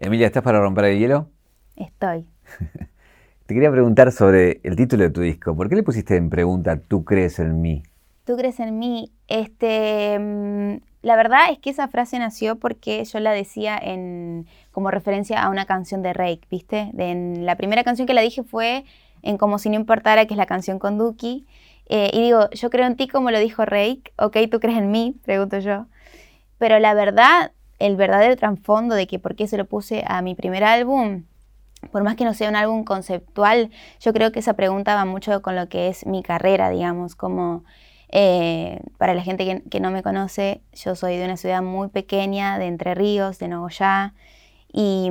Emilia, ¿estás para romper el hielo? Estoy. Te quería preguntar sobre el título de tu disco. ¿Por qué le pusiste en pregunta ¿Tú crees en mí? Tú crees en mí. Este, mm, la verdad es que esa frase nació porque yo la decía en, como referencia a una canción de Rake, ¿viste? en la primera canción que la dije fue en Como si no importara, que es la canción con Duki. Eh, y digo, yo creo en ti como lo dijo Rake. Ok, ¿tú crees en mí? Pregunto yo. Pero la verdad, el verdadero trasfondo de que por qué se lo puse a mi primer álbum por más que no sea un álbum conceptual, yo creo que esa pregunta va mucho con lo que es mi carrera, digamos, como eh, para la gente que, no me conoce, yo soy de una ciudad muy pequeña, de Entre Ríos, de Nogoyá, y,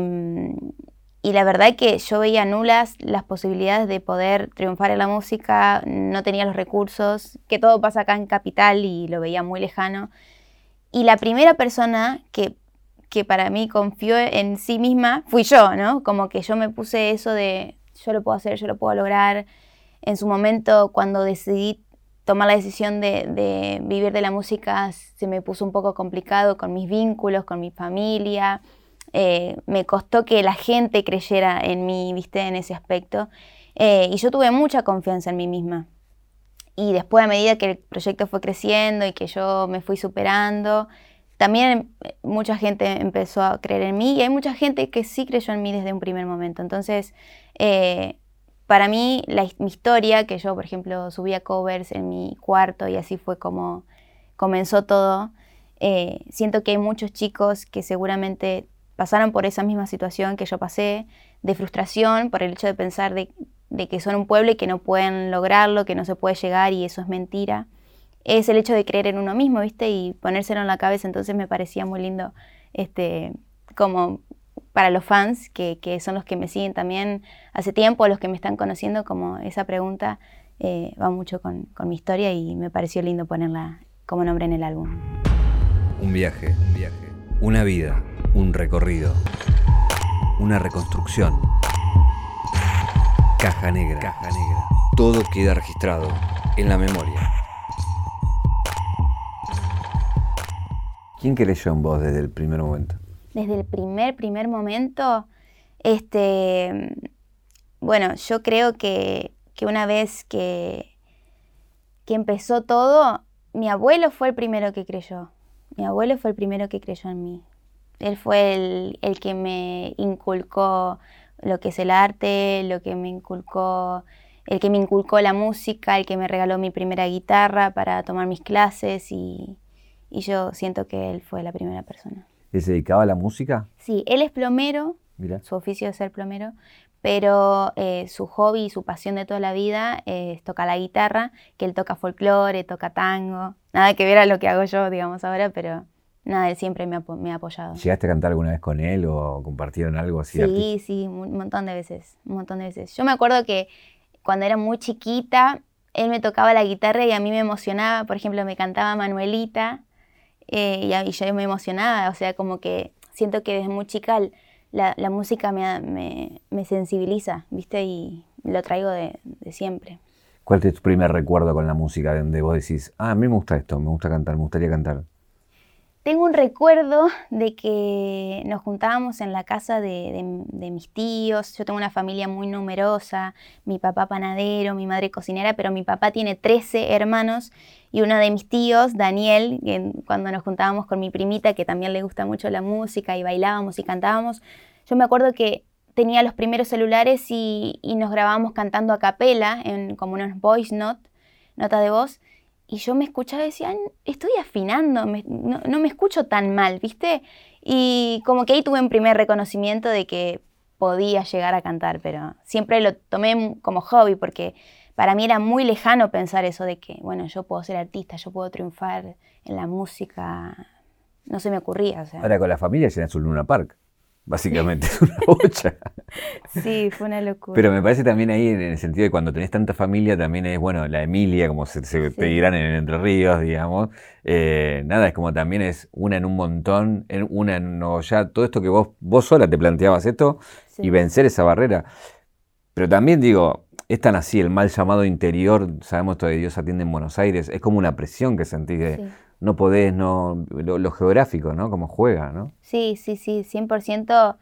y la verdad es que yo veía nulas las posibilidades de poder triunfar en la música, no tenía los recursos, que todo pasa acá en Capital y lo veía muy lejano. Y la primera persona que que para mí confió en sí misma fui yo, ¿no? Como que yo me puse eso de yo lo puedo hacer, yo lo puedo lograr. En su momento, cuando decidí tomar la decisión de, vivir de la música, se me puso un poco complicado con mis vínculos, con mi familia. Eh, me costó que la gente creyera en mí, viste, en ese aspecto. Eh, y yo tuve mucha confianza en mí misma. Y después, a medida que el proyecto fue creciendo y que yo me fui superando, también eh, mucha gente empezó a creer en mí y hay mucha gente que sí creyó en mí desde un primer momento. Entonces, eh, para mí, mi historia, que yo, por ejemplo, subía covers en mi cuarto y así fue como comenzó todo, eh, siento que hay muchos chicos que seguramente pasaron por esa misma situación que yo pasé, de frustración por el hecho de pensar de que son un pueblo y que no pueden lograrlo, que no se puede llegar y eso es mentira es el hecho de creer en uno mismo, ¿viste? Y ponérselo en la cabeza, entonces me parecía muy lindo, este, como para los fans, que, son los que me siguen también hace tiempo, los que me están conociendo, como esa pregunta eh, va mucho con, mi historia y me pareció lindo ponerla como nombre en el álbum. Un viaje, un viaje, una vida, un recorrido, una reconstrucción. Caja negra, caja negra. Todo queda registrado en la memoria. ¿Quién creyó en vos desde el primer momento? Desde el primer, primer momento, este, bueno, yo creo que, una vez que, que empezó todo, mi abuelo fue el primero que creyó. Mi abuelo fue el primero que creyó en mí. Él fue el, el, que me inculcó lo que es el arte, lo que me inculcó, el que me inculcó la música, el que me regaló mi primera guitarra para tomar mis clases y, y yo siento que él fue la primera persona. ¿Y se dedicaba a la música? Sí, él es plomero, su oficio es ser plomero, pero eh, su hobby y su pasión de toda la vida es tocar la guitarra, que él toca folclore, toca tango, nada que ver a lo que hago yo, digamos, ahora, pero nada, él siempre me ha, apoyado. ¿Llegaste a cantar alguna vez con él o compartieron algo así? Sí, sí, un montón de veces, un montón de veces. Yo me acuerdo que cuando era muy chiquita, él me tocaba la guitarra y a mí me emocionaba, por ejemplo, me cantaba Manuelita, eh, y, yo me emocionaba, o sea, como que siento que desde muy chica la, música me, sensibiliza, ¿viste? Y lo traigo de, siempre. ¿Cuál es tu primer recuerdo con la música donde vos decís, ah, a mí me gusta esto, me gusta cantar, me gustaría cantar? Tengo un recuerdo de que nos juntábamos en la casa de, mis tíos. Yo tengo una familia muy numerosa, mi papá panadero, mi madre cocinera, pero mi papá tiene 13 hermanos y uno de mis tíos, Daniel, cuando nos juntábamos con mi primita, que también le gusta mucho la música y bailábamos y cantábamos, yo me acuerdo que tenía los primeros celulares y, nos grabábamos cantando a capela, en como unos voice note, nota de voz, y yo me escuchaba y decía, estoy afinando, no, me escucho tan mal, ¿viste? Y como que ahí tuve un primer reconocimiento de que podía llegar a cantar, pero siempre lo tomé como hobby porque para mí era muy lejano pensar eso de que, bueno, yo puedo ser artista, yo puedo triunfar en la música. No se me ocurría. Ahora con la familia llenas un Luna Park básicamente es una bocha. Sí, fue una locura. Pero me parece también ahí, en el sentido de cuando tenés tanta familia, también es, bueno, la Emilia, como se, te dirán en Entre Ríos, digamos. Eh, nada, es como también es una en un montón, en una en no ya, todo esto que vos, vos sola te planteabas esto y vencer esa barrera. Pero también digo, es tan así, el mal llamado interior, sabemos de Dios atiende en Buenos Aires, es como una presión que sentís de no podés, no, lo, geográfico, ¿no? Como juega, ¿no? Sí, sí, sí, 100%.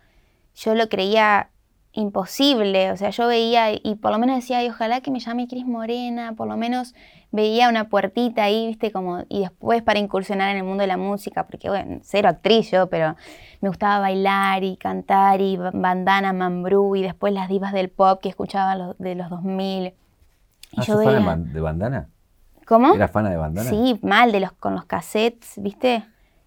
yo lo creía imposible, o sea, yo veía y por lo menos decía, y ojalá que me llame Cris Morena, por lo menos veía una puertita ahí, viste, como, y después para incursionar en el mundo de la música, porque bueno, cero actriz yo, pero me gustaba bailar y cantar y bandana, mambrú, y después las divas del pop que escuchaba de los 2000. Y ¿Ah, yo veía... de bandana? ¿Cómo? ¿Eras fan de bandana? Sí, mal, de los, con los cassettes, viste,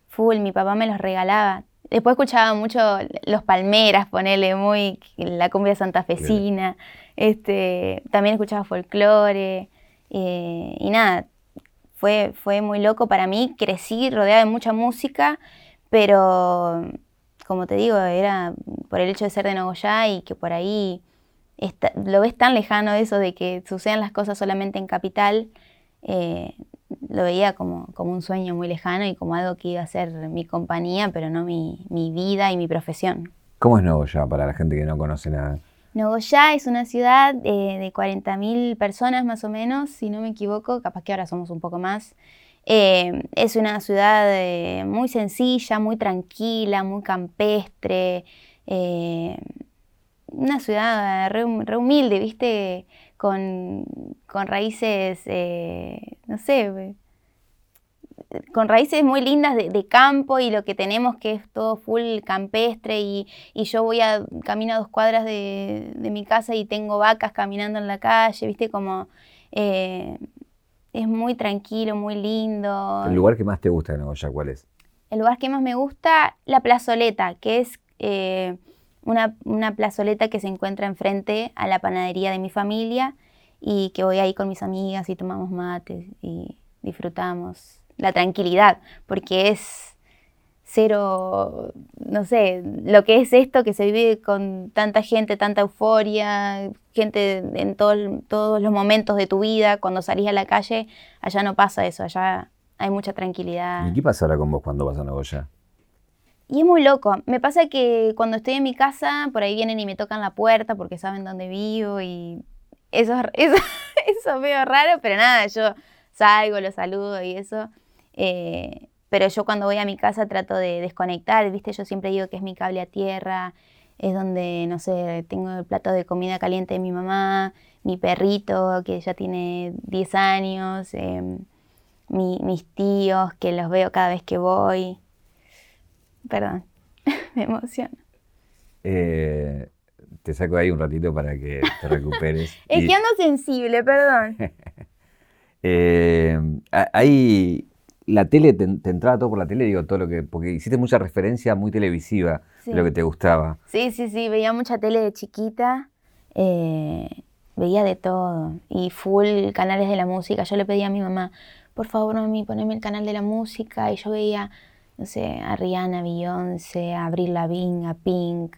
full, mi papá me los regalaba. Después escuchaba mucho Los Palmeras, ponerle muy la cumbia santafesina. Este, también escuchaba folclore. Eh, y nada, fue, fue muy loco para mí. Crecí rodeada de mucha música, pero como te digo, era por el hecho de ser de Nogoyá y que por ahí lo ves tan lejano eso de que sucedan las cosas solamente en capital. Eh, lo veía como, como, un sueño muy lejano y como algo que iba a ser mi compañía, pero no mi, mi vida y mi profesión. ¿Cómo es Nogoyá para la gente que no conoce nada? Nogoyá es una ciudad eh, de 40.000 personas más o menos, si no me equivoco, capaz que ahora somos un poco más. Eh, es una ciudad eh, muy sencilla, muy tranquila, muy campestre, una ciudad re, re humilde, ¿viste? Con, raíces, eh, no sé, con raíces muy lindas de, campo y lo que tenemos que es todo full campestre y, yo voy a camino a dos cuadras de, mi casa y tengo vacas caminando en la calle, viste como eh, es muy tranquilo, muy lindo. ¿El lugar que más te gusta de Nogoyá cuál es? El lugar que más me gusta, la plazoleta, que es eh, una, plazoleta que se encuentra enfrente a la panadería de mi familia y que voy ahí con mis amigas y tomamos mates y disfrutamos la tranquilidad, porque es cero, no sé, lo que es esto que se vive con tanta gente, tanta euforia, gente en todos los momentos de tu vida, cuando salís a la calle, allá no pasa eso, allá hay mucha tranquilidad. ¿Y qué pasa ahora con vos cuando vas a Nagoya? Y es muy loco. Me pasa que cuando estoy en mi casa, por ahí vienen y me tocan la puerta porque saben dónde vivo y eso, eso, eso es raro, pero nada, yo salgo, lo saludo y eso. Eh, pero yo cuando voy a mi casa trato de desconectar, ¿viste? Yo siempre digo que es mi cable a tierra, es donde, no sé, tengo el plato de comida caliente de mi mamá, mi perrito que ya tiene 10 años, em, mis tíos que los veo cada vez que voy. Perdón, me emociono. Eh, te saco ahí un ratito para que te recuperes. es que ando sensible, perdón. eh, ahí la tele, te, entraba todo por la tele, digo, todo lo que. Porque hiciste mucha referencia muy televisiva de lo que te gustaba. Sí, sí, sí, veía mucha tele de chiquita. Eh, veía de todo. Y full canales de la música. Yo le pedía a mi mamá, por favor, mami, poneme el canal de la música. Y yo veía no sé, a Rihanna, Beyoncé, a Avril Lavigne, a Pink.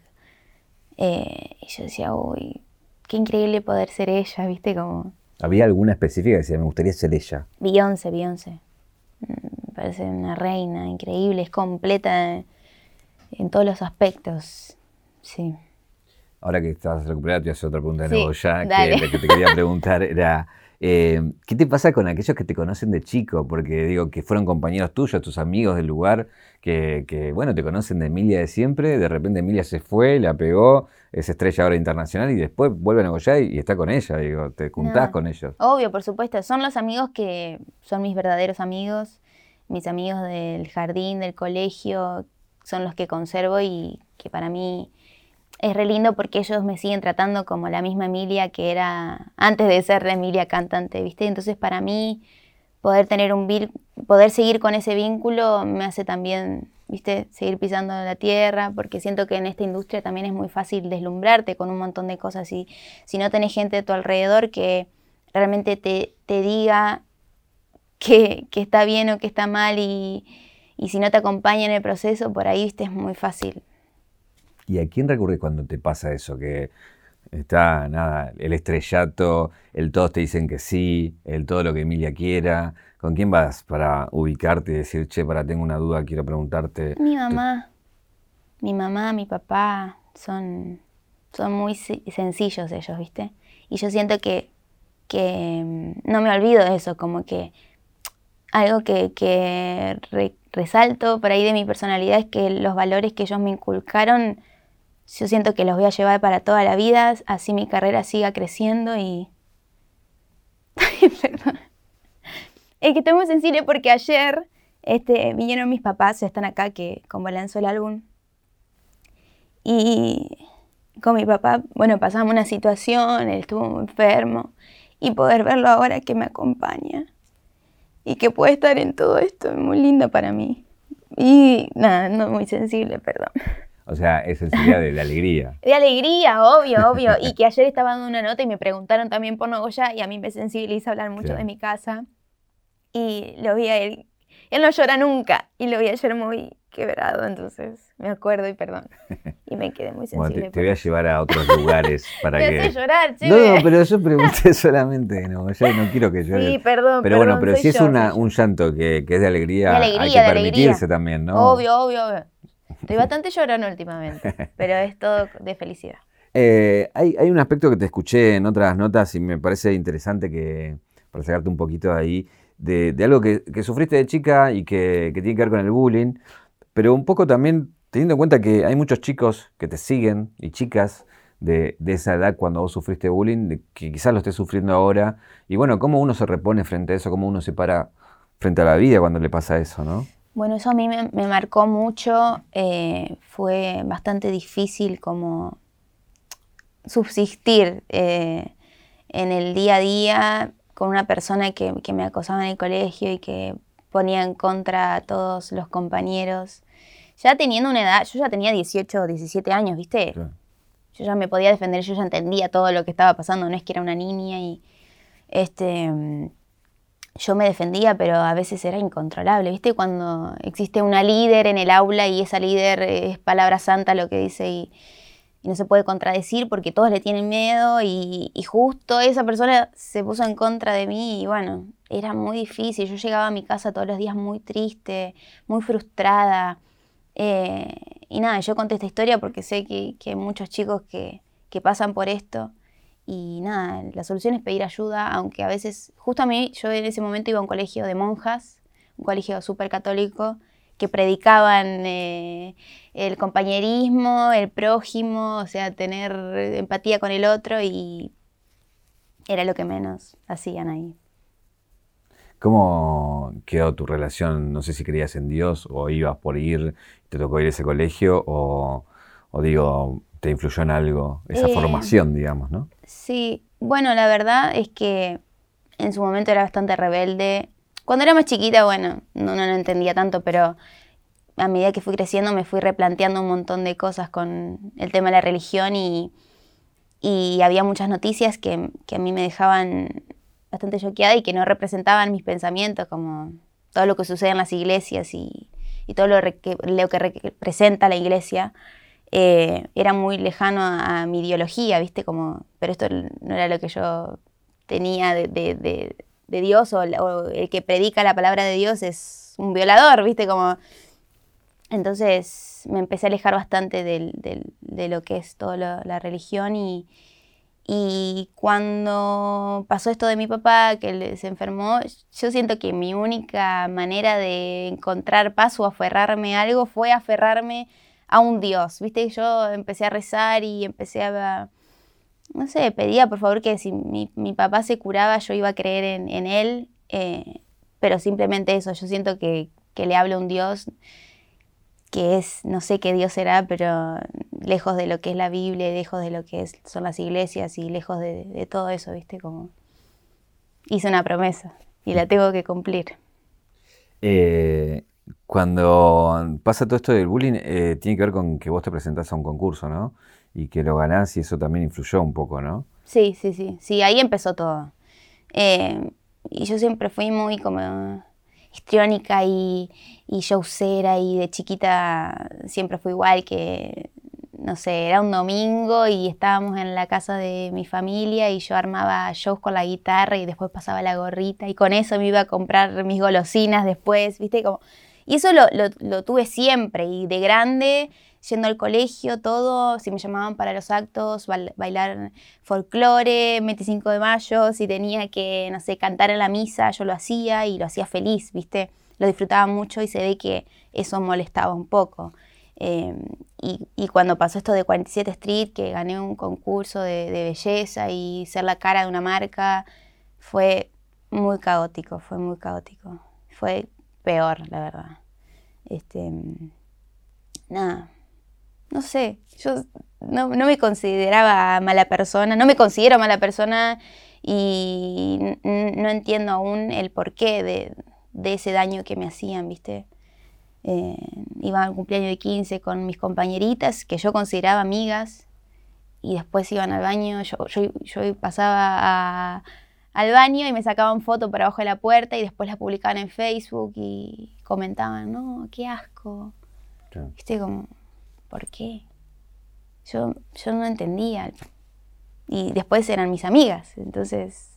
Eh, y yo decía, uy, qué increíble poder ser ella, ¿viste? Como... ¿Había alguna específica que decía, me gustaría ser ella? Beyoncé, Beyoncé. Mm, parece una reina increíble, es completa en todos los aspectos. Sí. Ahora que estás recuperada, te voy a hacer otra pregunta de nuevo ya, que, que te quería preguntar era, eh, ¿Qué te pasa con aquellos que te conocen de chico? Porque digo, que fueron compañeros tuyos, tus amigos del lugar, que, bueno, te conocen de Emilia de siempre, de repente Emilia se fue, la pegó, es estrella ahora internacional y después vuelven a Goya y, está con ella, digo, te juntás con ellos. Obvio, por supuesto, son los amigos que son mis verdaderos amigos, mis amigos del jardín, del colegio, son los que conservo y que para mí es re lindo porque ellos me siguen tratando como la misma Emilia que era antes de ser la Emilia cantante, ¿viste? Entonces para mí poder tener un poder seguir con ese vínculo me hace también, ¿viste? Seguir pisando la tierra, porque siento que en esta industria también es muy fácil deslumbrarte con un montón de cosas y si no tenés gente a tu alrededor que realmente te, te diga que, que, está bien o que está mal y, y si no te acompaña en el proceso, por ahí, ¿viste? Es muy fácil ¿Y a quién recurres cuando te pasa eso? Que está, nada, el estrellato, el todos te dicen que sí, el todo lo que Emilia quiera. ¿Con quién vas para ubicarte y decir, che, para, tengo una duda, quiero preguntarte? Mi mamá. Mi mamá, mi papá, son, son muy sencillos ellos, ¿viste? Y yo siento que, que mm, no me olvido de eso, como que algo que, que resalto por ahí de mi personalidad es que los valores que ellos me inculcaron yo siento que los voy a llevar para toda la vida, así mi carrera siga creciendo y... Perdón. Es que estoy muy sensible porque ayer este, vinieron mis papás, están acá, que como lanzó el álbum. Y con mi papá, bueno, pasamos una situación, él estuvo muy enfermo. Y poder verlo ahora que me acompaña y que puede estar en todo esto es muy lindo para mí. Y nada, no muy sensible, perdón. O sea, es sensibilidad de, de, alegría. De alegría, obvio, obvio. Y que ayer estaba dando una nota y me preguntaron también por Nogoya y a mí me sensibiliza hablar mucho de mi casa. Y lo vi a él. Él no llora nunca y lo vi ayer muy quebrado, entonces me acuerdo y perdón. Y me quedé muy sensible. Bueno, te, voy a llevar a otros lugares para me que... hace llorar, che. No, no, pero yo pregunté solamente, no, yo no quiero que llores. Sí, perdón, Pero perdón, bueno, pero si es una, un llanto que, que es de alegría, De alegría, hay que permitirse alegría. también, ¿no? Obvio, obvio, obvio. Estoy bastante llorona últimamente, pero es todo de felicidad. Eh, hay, hay un aspecto que te escuché en otras notas y me parece interesante que, para sacarte un poquito de ahí, de, de algo que, que sufriste de chica y que, que tiene que ver con el bullying, pero un poco también teniendo en cuenta que hay muchos chicos que te siguen y chicas de, de esa edad cuando vos sufriste bullying, de que quizás lo estés sufriendo ahora, y bueno, cómo uno se repone frente a eso, cómo uno se para frente a la vida cuando le pasa eso, ¿no? Bueno, eso a mí me, me marcó mucho, eh, fue bastante difícil como subsistir eh, en el día a día con una persona que, que, me acosaba en el colegio y que ponía en contra a todos los compañeros. Ya teniendo una edad, yo ya tenía 18 o 17 años, ¿viste? Claro. Yo ya me podía defender, yo ya entendía todo lo que estaba pasando, no es que era una niña y este yo me defendía, pero a veces era incontrolable, ¿viste? Cuando existe una líder en el aula y esa líder es palabra santa lo que dice y, no se puede contradecir porque todos le tienen miedo y, y, justo esa persona se puso en contra de mí y bueno, era muy difícil. Yo llegaba a mi casa todos los días muy triste, muy frustrada. Eh, y nada, yo conté esta historia porque sé que, que hay muchos chicos que, que pasan por esto. Y nada, la solución es pedir ayuda, aunque a veces, justo a mí, yo en ese momento iba a un colegio de monjas, un colegio súper católico, que predicaban eh, el compañerismo, el prójimo, o sea, tener empatía con el otro y era lo que menos hacían ahí. ¿Cómo quedó tu relación? No sé si creías en Dios o ibas por ir, te tocó ir a ese colegio o, o digo, te influyó en algo esa Eh, formación, digamos, ¿no? Sí, bueno, la verdad es que en su momento era bastante rebelde. Cuando era más chiquita, bueno, no, no lo entendía tanto, pero a medida que fui creciendo me fui replanteando un montón de cosas con el tema de la religión y, y había muchas noticias que, que a mí me dejaban bastante choqueada y que no representaban mis pensamientos, como todo lo que sucede en las iglesias y, y todo lo, re- que, lo que representa la iglesia. Eh, era muy lejano a, mi ideología, ¿viste? Como, pero esto no era lo que yo tenía de, Dios o, el que predica la palabra de Dios es un violador, ¿viste? Como, entonces me empecé a alejar bastante de lo que es toda la, religión y, y cuando pasó esto de mi papá, que se enfermó, yo siento que mi única manera de encontrar paz o aferrarme a algo fue aferrarme a un Dios, ¿viste? Yo empecé a rezar y empecé a, no sé, pedía por favor que si mi, mi papá se curaba yo iba a creer en, en él, eh, pero simplemente eso, yo siento que, que le hablo a un Dios que es, no sé qué Dios será, pero lejos de lo que es la Biblia, lejos de lo que son las iglesias y lejos de, de todo eso, ¿viste? Como hice una promesa y la tengo que cumplir. Eh, cuando pasa todo esto del bullying, eh, tiene que ver con que vos te presentás a un concurso, ¿no? Y que lo ganás y eso también influyó un poco, ¿no? Sí, sí, sí, sí, ahí empezó todo. Eh, y yo siempre fui muy como histriónica y, y showcera y de chiquita siempre fui igual que, no sé, era un domingo y estábamos en la casa de mi familia y yo armaba shows con la guitarra y después pasaba la gorrita y con eso me iba a comprar mis golosinas después, ¿viste? Como, y eso lo, lo- tuve siempre y de grande, yendo al colegio, todo, si me llamaban para los actos, bail- bailar folclore, 25 de mayo, si tenía que, no sé, cantar en la misa, yo lo hacía y lo hacía feliz, ¿viste? Lo disfrutaba mucho y se ve que eso molestaba un poco. Em, y, cuando pasó esto de 47 Street, que gané un concurso de, belleza y ser la cara de una marca, fue muy caótico, fue muy caótico. Fue peor, la verdad. Este, nada, no sé, yo no, me consideraba mala persona, no me considero mala persona y no entiendo aún el porqué de, de ese daño que me hacían, ¿viste? Eh, iba al cumpleaños de 15 con mis compañeritas, que yo consideraba amigas, y después iban al baño, yo, yo, pasaba al baño y me sacaban fotos por abajo de la puerta y después las publicaban en Facebook y comentaban, no, qué asco. ¿Viste? Como, ¿por qué? Yo, yo no entendía. Y después eran mis amigas, entonces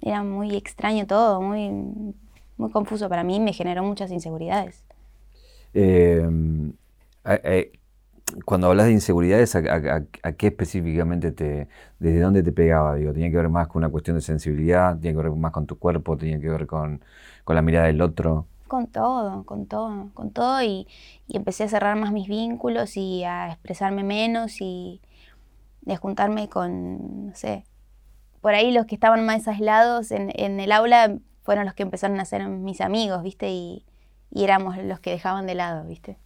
era muy extraño todo, muy muy confuso para mí, me generó muchas inseguridades. Em, cuando hablas de inseguridades, ¿a, qué específicamente te, desde dónde te pegaba? Digo, ¿tenía que ver más con una cuestión de sensibilidad? ¿Tenía que ver más con tu cuerpo? ¿Tenía que ver con, la mirada del otro? Con todo, con todo, con todo y, empecé a cerrar más mis vínculos y a expresarme menos y de juntarme con, no sé, por ahí los que estaban más aislados en, en el aula fueron los que empezaron a ser mis amigos, ¿viste? Y, éramos los que dejaban de lado, ¿viste?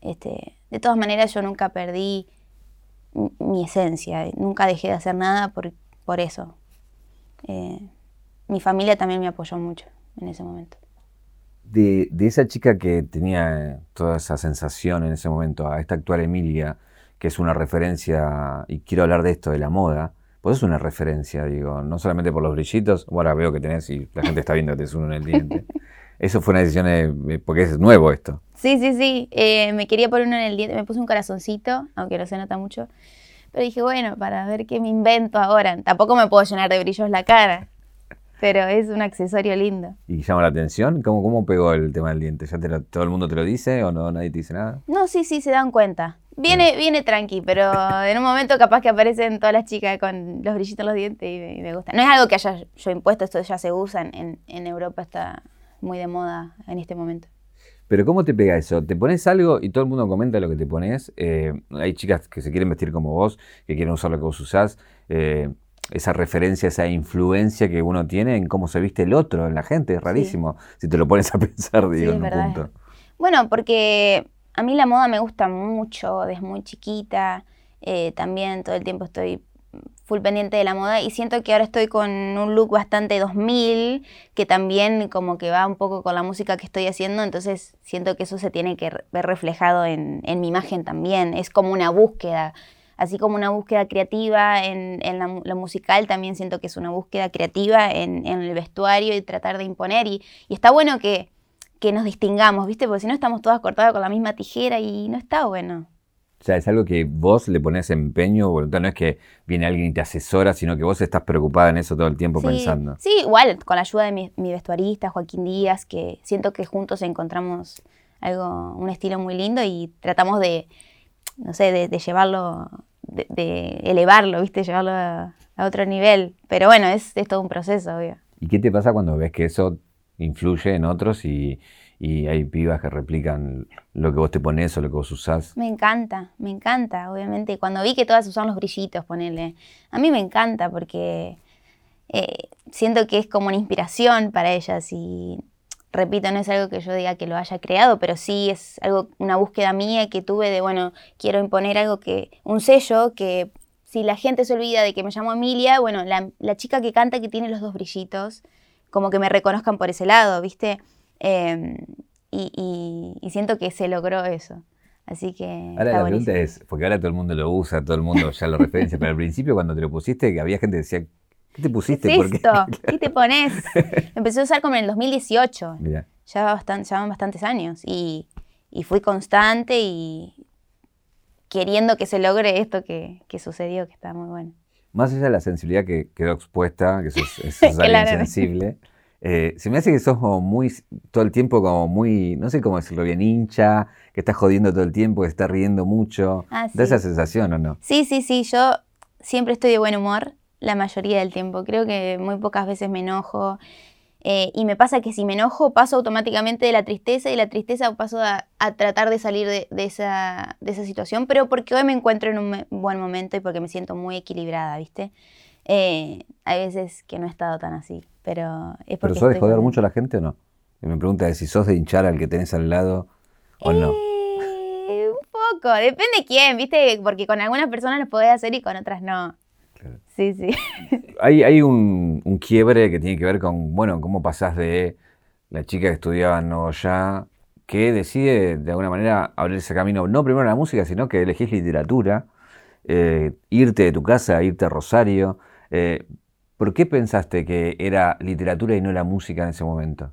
Este, de todas maneras, yo nunca perdí mi esencia, nunca dejé de hacer nada por, por eso. Eh, mi familia también me apoyó mucho en ese momento. De, esa chica que tenía toda esa sensación en ese momento, a esta actual Emilia, que es una referencia, y quiero hablar de esto, de la moda, pues es una referencia, digo, no solamente por los brillitos, ahora veo que tenés y la gente está viendo que tenés uno en el diente. Eso fue una decisión, porque es nuevo esto. Sí, sí, sí, eh, me quería poner uno en el diente, me puse un corazoncito, aunque no se nota mucho, pero dije, bueno, para ver qué me invento ahora, tampoco me puedo llenar de brillos la cara. Pero es un accesorio lindo. ¿Y llama la atención? ¿Cómo, cómo pegó el tema del diente? ¿Ya todo el mundo te lo dice o no nadie te dice nada? No, sí, sí, se dan cuenta. Viene, viene tranqui, pero en un momento capaz que aparecen todas las chicas con los brillitos en los dientes y me, gusta. No es algo que haya yo impuesto, esto ya se usa, en, en Europa está muy de moda en este momento. Pero ¿cómo te pega eso? Te pones algo y todo el mundo comenta lo que te pones. Eh, hay chicas que se quieren vestir como vos, que quieren usar lo que vos usás. Eh, esa referencia, esa influencia que uno tiene en cómo se viste el otro, en la gente, es rarísimo. Si te lo pones a pensar, digo, en un punto. Bueno, porque a mí la moda me gusta mucho, desde muy chiquita. Eh, también todo el tiempo estoy full pendiente de la moda y siento que ahora estoy con un look bastante 2000 que también como que va un poco con la música que estoy haciendo, entonces siento que eso se tiene que ver reflejado en, en mi imagen también, es como una búsqueda así como una búsqueda creativa en, la, musical, también siento que es una búsqueda creativa en, el vestuario y tratar de imponer. Y, está bueno que, nos distingamos, ¿viste? Porque si no estamos todas cortadas con la misma tijera y no está bueno. O sea, es algo que vos le pones empeño, voluntad, no es que viene alguien y te asesora, sino que vos estás preocupada en eso todo el tiempo pensando. Sí, igual, con la ayuda de mi, vestuarista, Joaquín Díaz, que siento que juntos encontramos algo, un estilo muy lindo y tratamos de, no sé, de llevarlo de, elevarlo, ¿viste? Llevarlo a, otro nivel. Pero bueno, es, todo un proceso, obvio. ¿Y qué te pasa cuando ves que eso influye en otros y, hay pibas que replican lo que vos te pones o lo que vos usás? Me encanta, me encanta, obviamente. Cuando vi que todas usan los brillitos, ponele. A mí me encanta porque eh, siento que es como una inspiración para ellas y repito, no es algo que yo diga que lo haya creado, pero sí es algo, una búsqueda mía que tuve de, bueno, quiero imponer algo que, un sello que si la gente se olvida de que me llamo Emilia, bueno, la, chica que canta que tiene los dos brillitos, como que me reconozcan por ese lado, ¿viste? Em, y, siento que se logró eso. Así que. Ahora la pregunta es, porque ahora todo el mundo lo usa, todo el mundo ya lo referencia, pero al principio cuando te lo pusiste, que había gente que decía, ¿Qué te pusiste? ¿Qué, esto? ¿Qué te pones? Empecé a usar como en el 2018. Ya, bastante, van bastantes años. Y, fui constante y queriendo que se logre esto que, sucedió, que está muy bueno. Más allá de la sensibilidad que quedó expuesta, que sos, es alguien sensible, eh, se me hace que sos como muy, todo el tiempo como muy, no sé cómo decirlo bien, hincha, que estás jodiendo todo el tiempo, que estás riendo mucho. Ah, ¿Da esa sensación o no? Sí, sí, sí, yo siempre estoy de buen humor la mayoría del tiempo. Creo que muy pocas veces me enojo. Eh, y me pasa que si me enojo, paso automáticamente de la tristeza y la tristeza paso a, tratar de salir de, esa, de, esa, situación, pero porque hoy me encuentro en un buen momento y porque me siento muy equilibrada, ¿viste? Eh, hay veces que no he estado tan así, pero es. ¿Pero sos de joder mucho a la gente o no? Y me pregunta si sos de hinchar al que tenés al lado o no. Eh, un poco, depende de quién, ¿viste? Porque con algunas personas lo podés hacer y con otras no. Sí, sí. Hay, hay un, quiebre que tiene que ver con, bueno, cómo pasás de la chica que estudiaba en ya que decide de alguna manera abrirse camino, no primero a la música, sino que elegís literatura, eh, irte de tu casa, irte a Rosario. Eh, ¿Por qué pensaste que era literatura y no la música en ese momento?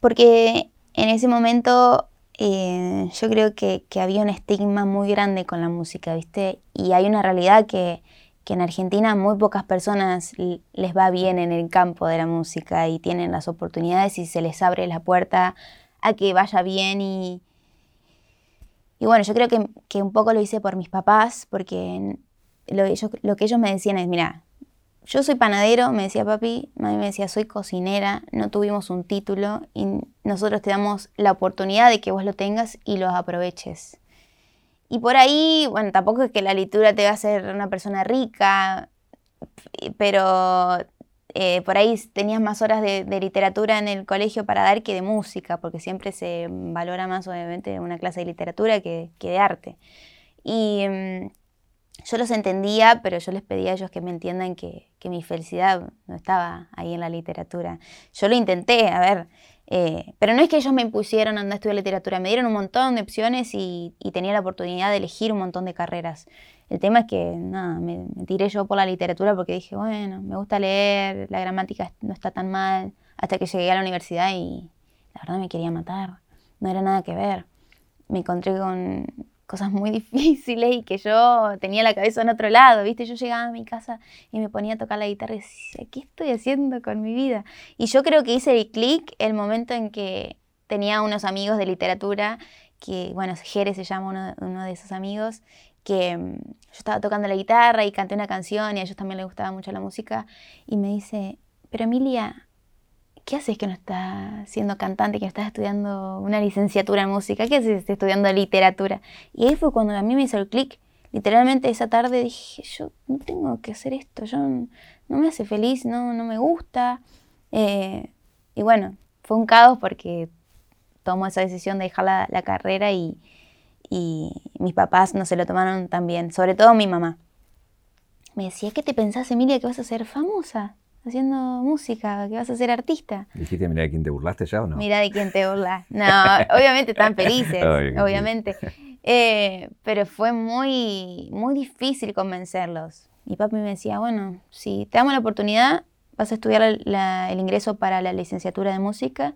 Porque en ese momento eh, yo creo que, que, había un estigma muy grande con la música, ¿viste? Y hay una realidad que que en Argentina muy pocas personas les va bien en el campo de la música y tienen las oportunidades y se les abre la puerta a que vaya bien y, y bueno, yo creo que, un poco lo hice por mis papás, porque lo, lo que ellos me decían es, mira, yo soy panadero, me decía papi, mami me decía, soy cocinera, no tuvimos un título y nosotros te damos la oportunidad de que vos lo tengas y lo aproveches. Y por ahí, bueno, tampoco es que la literatura te va a hacer una persona rica, pero eh, por ahí tenías más horas de, literatura en el colegio para dar que de música, porque siempre se valora más, obviamente, una clase de literatura que, de arte. Y mm, yo los entendía, pero yo les pedía a ellos que me entiendan que, que mi felicidad no estaba ahí en la literatura. Yo lo intenté, a ver, eh, pero no es que ellos me impusieron a andar a estudiar literatura, me dieron un montón de opciones y, tenía la oportunidad de elegir un montón de carreras. El tema es que nada, me, tiré yo por la literatura porque dije, bueno, me gusta leer, la gramática no está tan mal, hasta que llegué a la universidad y la verdad me quería matar, no era nada que ver. Me encontré con cosas muy difíciles y que yo tenía la cabeza en otro lado, ¿viste? Yo llegaba a mi casa y me ponía a tocar la guitarra y decía, ¿qué estoy haciendo con mi vida? Y yo creo que hice el clic el momento en que tenía unos amigos de literatura, que, bueno, Jerez se llama uno, de esos amigos, que mm, yo estaba tocando la guitarra y canté una canción y a ellos también les gustaba mucho la música, y me dice, pero Emilia, ¿qué haces que no estás siendo cantante, que no estás estudiando una licenciatura en música? ¿Qué haces estudiando literatura? Y ahí fue cuando a mí me hizo el clic. Literalmente esa tarde dije, yo no tengo que hacer esto, yo no, me hace feliz, no, no me gusta. Eh, y bueno, fue un caos porque tomó esa decisión de dejar la, carrera y, y, mis papás no se lo tomaron tan bien, sobre todo mi mamá. Me decía, ¿qué te pensás, Emilia, que vas a ser famosa? Haciendo música, que vas a ser artista. ¿Dijiste, mira de quién te burlaste ya o no? Mira de quién te burlas. No, obviamente están felices, obviamente. Eh, pero fue muy, muy difícil convencerlos. Mi papi me decía, bueno, si te damos la oportunidad, vas a estudiar el ingreso para la licenciatura de música.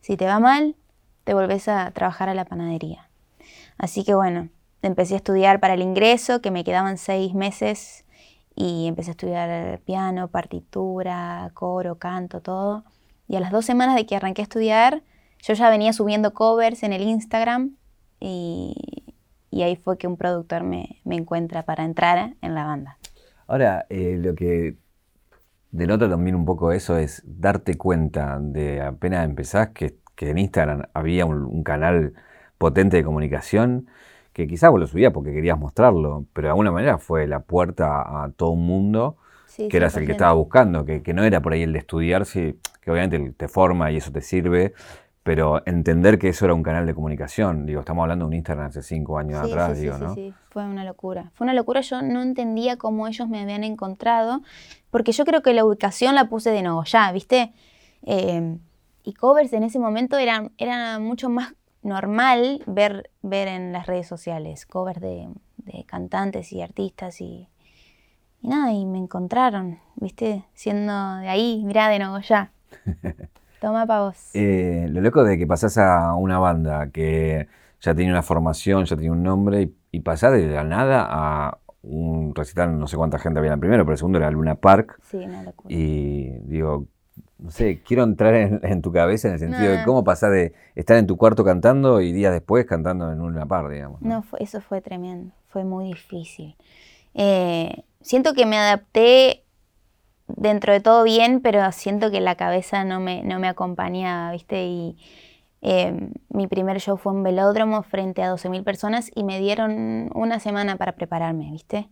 Si te va mal, te volvés a trabajar a la panadería. Así que bueno, empecé a estudiar para el ingreso, que me quedaban seis meses y empecé a estudiar piano, partitura, coro, canto, todo. Y a las dos semanas de que arranqué a estudiar, yo ya venía subiendo covers en el Instagram y, ahí fue que un productor me, encuentra para entrar en la banda. Ahora, eh, lo que denota también un poco eso es darte cuenta de apenas empezás que, en Instagram había un canal potente de comunicación que quizás vos lo subías porque querías mostrarlo, pero de alguna manera fue la puerta a todo un mundo que eras el que estaba buscando, que, no era por ahí el de estudiar, sí, que obviamente te forma y eso te sirve, pero entender que eso era un canal de comunicación. Digo, estamos hablando de un Instagram hace cinco años atrás, digo, ¿no? Sí, fue una locura. Fue una locura, yo no entendía cómo ellos me habían encontrado, porque yo creo que la ubicación la puse de ya ¿viste? Eh, y covers en ese momento eran, eran mucho más normal ver, ver en las redes sociales covers de, cantantes y artistas y, y, nada, y me encontraron, ¿viste? Siendo de ahí, mirá, de ya. Toma pa' vos. Eh, lo loco de que pasás a una banda que ya tiene una formación, ya tiene un nombre, y, y pasás de la nada a un recital, no sé cuánta gente había en el primero, pero el segundo era Luna Park. Sí, una locura. Y digo, no sé, quiero entrar en, tu cabeza en el sentido de cómo pasar de estar en tu cuarto cantando y días después cantando en una par, digamos. No, eso fue tremendo, fue muy difícil. Eh, siento que me adapté dentro de todo bien, pero siento que la cabeza no me, no me acompañaba, ¿viste? Y em, mi primer show fue en velódromo frente a 12.000 personas y me dieron una semana para prepararme, ¿viste?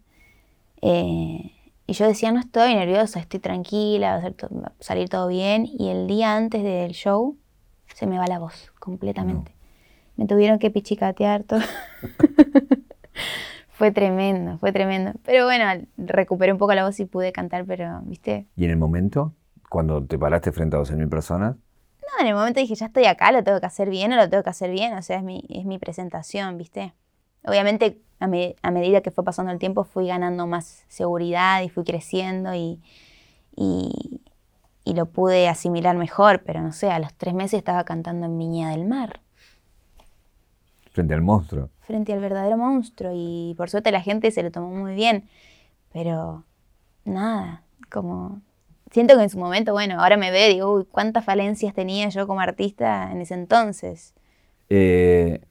Eh, y yo decía, no estoy nerviosa, estoy tranquila, va a, salir todo bien. Y el día antes del show se me va la voz completamente. Me tuvieron que pichicatear todo. fue tremendo, fue tremendo. Pero bueno, recuperé un poco la voz y pude cantar, pero, ¿viste? ¿Y en el momento, cuando te paraste frente a 12.000 personas? No, en el momento dije, ya estoy acá, lo tengo que hacer bien o lo tengo que hacer bien. O sea, es mi, es mi presentación, ¿viste? Obviamente a, medida que fue pasando el tiempo fui ganando más seguridad y fui creciendo y, y, lo pude asimilar mejor, pero no sé, a los tres meses estaba cantando en Viña del Mar. Frente al monstruo. Frente al verdadero monstruo y por suerte la gente se lo tomó muy bien, pero nada, como... Siento que en su momento, bueno, ahora me ve y digo, uy, cuántas falencias tenía yo como artista en ese entonces. Eh,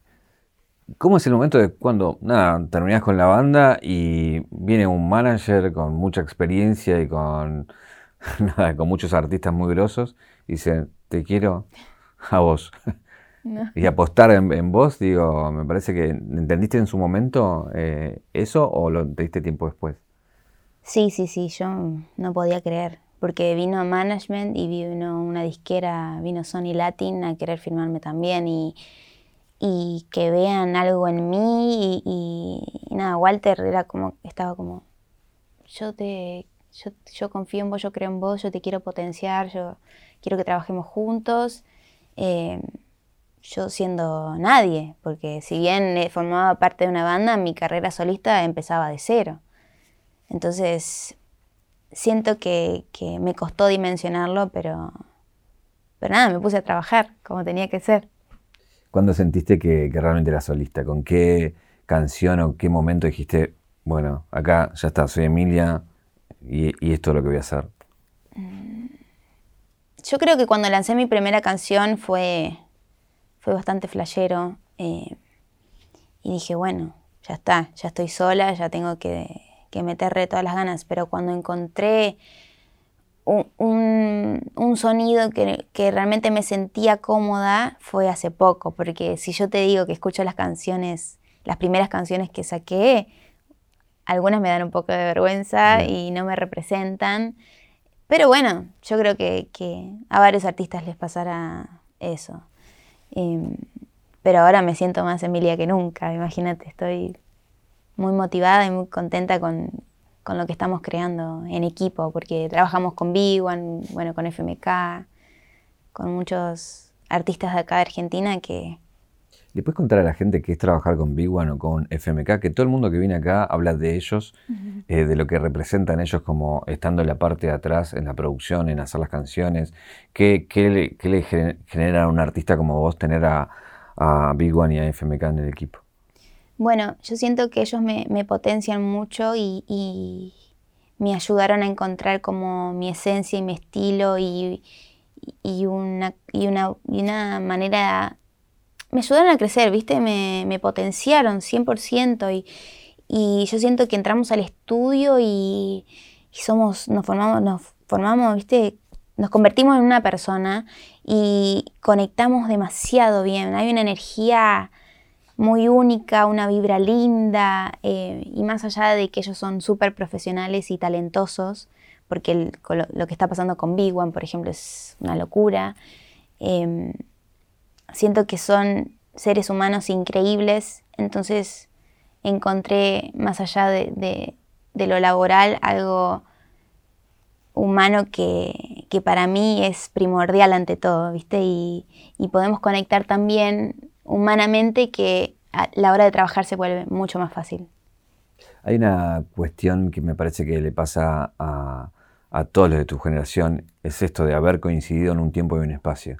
¿Cómo es el momento de cuando, nada, terminás con la banda y viene un manager con mucha experiencia y con, nada, con muchos artistas muy grosos y dice, te quiero a vos? Y apostar en, vos, digo, me parece que, ¿entendiste en su momento eh, eso o lo diste tiempo después? Sí, sí, sí, yo no podía creer, porque vino management y vino una disquera, vino Sony Latin a querer firmarme también y y que vean algo en mí y, nada, Walter era como, estaba como, yo te, yo, confío en vos, yo creo en vos, yo te quiero potenciar, yo quiero que trabajemos juntos, eh, yo siendo nadie, porque si bien eh, formaba parte de una banda, mi carrera solista empezaba de cero. Entonces, siento que, que me costó dimensionarlo, pero, pero nada, me puse a trabajar como tenía que ser. ¿Cuándo sentiste que, realmente eras solista? ¿Con qué canción o qué momento dijiste, bueno, acá ya está, soy Emilia y, esto es lo que voy a hacer? Mm, yo creo que cuando lancé mi primera canción fue, fue bastante flashero eh, y dije, bueno, ya está, ya estoy sola, ya tengo que, que todas las ganas, pero cuando encontré un, sonido que, realmente me sentía cómoda fue hace poco, porque si yo te digo que escucho las canciones, las primeras canciones que saqué, algunas me dan un poco de vergüenza y no me representan, pero bueno, yo creo que, a varios artistas les pasará eso. Em, pero ahora me siento más Emilia que nunca, imagínate, estoy muy motivada y muy contenta con, con lo que estamos creando en equipo, porque trabajamos con Biguan, bueno, con FMK, con muchos artistas de acá de Argentina que... ¿Le puedes contar a la gente qué es trabajar con Big One o con FMK? Que todo el mundo que viene acá habla de ellos, eh, de lo que representan ellos como estando en la parte de atrás, en la producción, en hacer las canciones. ¿Qué, le, genera a un artista como vos tener a, a Big One y a FMK en el equipo? Bueno, yo siento que ellos me, potencian mucho y, me ayudaron a encontrar como mi esencia y mi estilo y, una, y, una, manera... Me ayudaron a crecer, ¿viste? Me, potenciaron 100% y, y yo siento que entramos al estudio y, somos, nos formamos, nos formamos, ¿viste? Nos convertimos en una persona y conectamos demasiado bien. Hay una energía muy única, una vibra linda, eh, y más allá de que ellos son súper profesionales y talentosos, porque lo, que está pasando con Big One, por ejemplo, es una locura, em, siento que son seres humanos increíbles, entonces encontré más allá de, lo laboral algo humano que, para mí es primordial ante todo, ¿viste? Y podemos conectar también humanamente que a la hora de trabajar se vuelve mucho más fácil. Hay una cuestión que me parece que le pasa a, todos los de tu generación, es esto de haber coincidido en un tiempo y un espacio,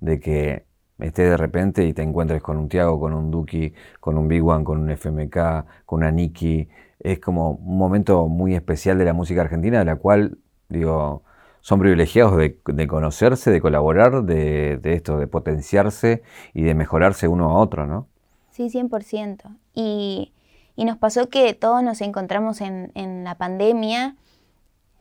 de que estés de repente y te encuentres con un Tiago, con un Duki, con un Big One, con un FMK, con una Nikki. Es como un momento muy especial de la música argentina, de la cual, digo, son privilegiados de, conocerse, de colaborar, de, esto, de potenciarse y de mejorarse uno a otro, ¿no? Sí, 100%. Y, y nos pasó que todos nos encontramos en, la pandemia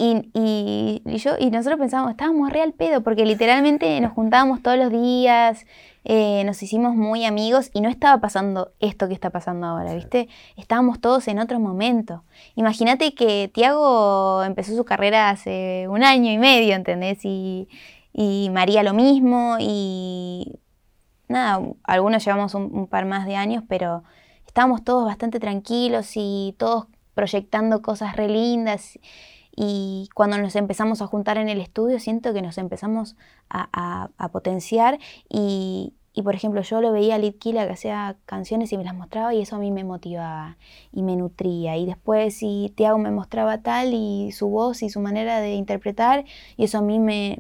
Y, yo, y nosotros pensábamos, estábamos real pedo, porque literalmente nos juntábamos todos los días, eh, nos hicimos muy amigos y no estaba pasando esto que está pasando ahora, ¿viste? Estábamos todos en otro momento. Imagínate que Tiago empezó su carrera hace un año y medio, ¿entendés? Y, María lo mismo, y nada, algunos llevamos un, un par más de años, pero estábamos todos bastante tranquilos y todos proyectando cosas re lindas. Y cuando nos empezamos a juntar en el estudio, siento que nos empezamos a, potenciar. Y, por ejemplo, yo lo veía a Litkila que hacía canciones y me las mostraba y eso a mí me motivaba y me nutría. Y después si Tiago me mostraba tal y su voz y su manera de interpretar y eso a mí me,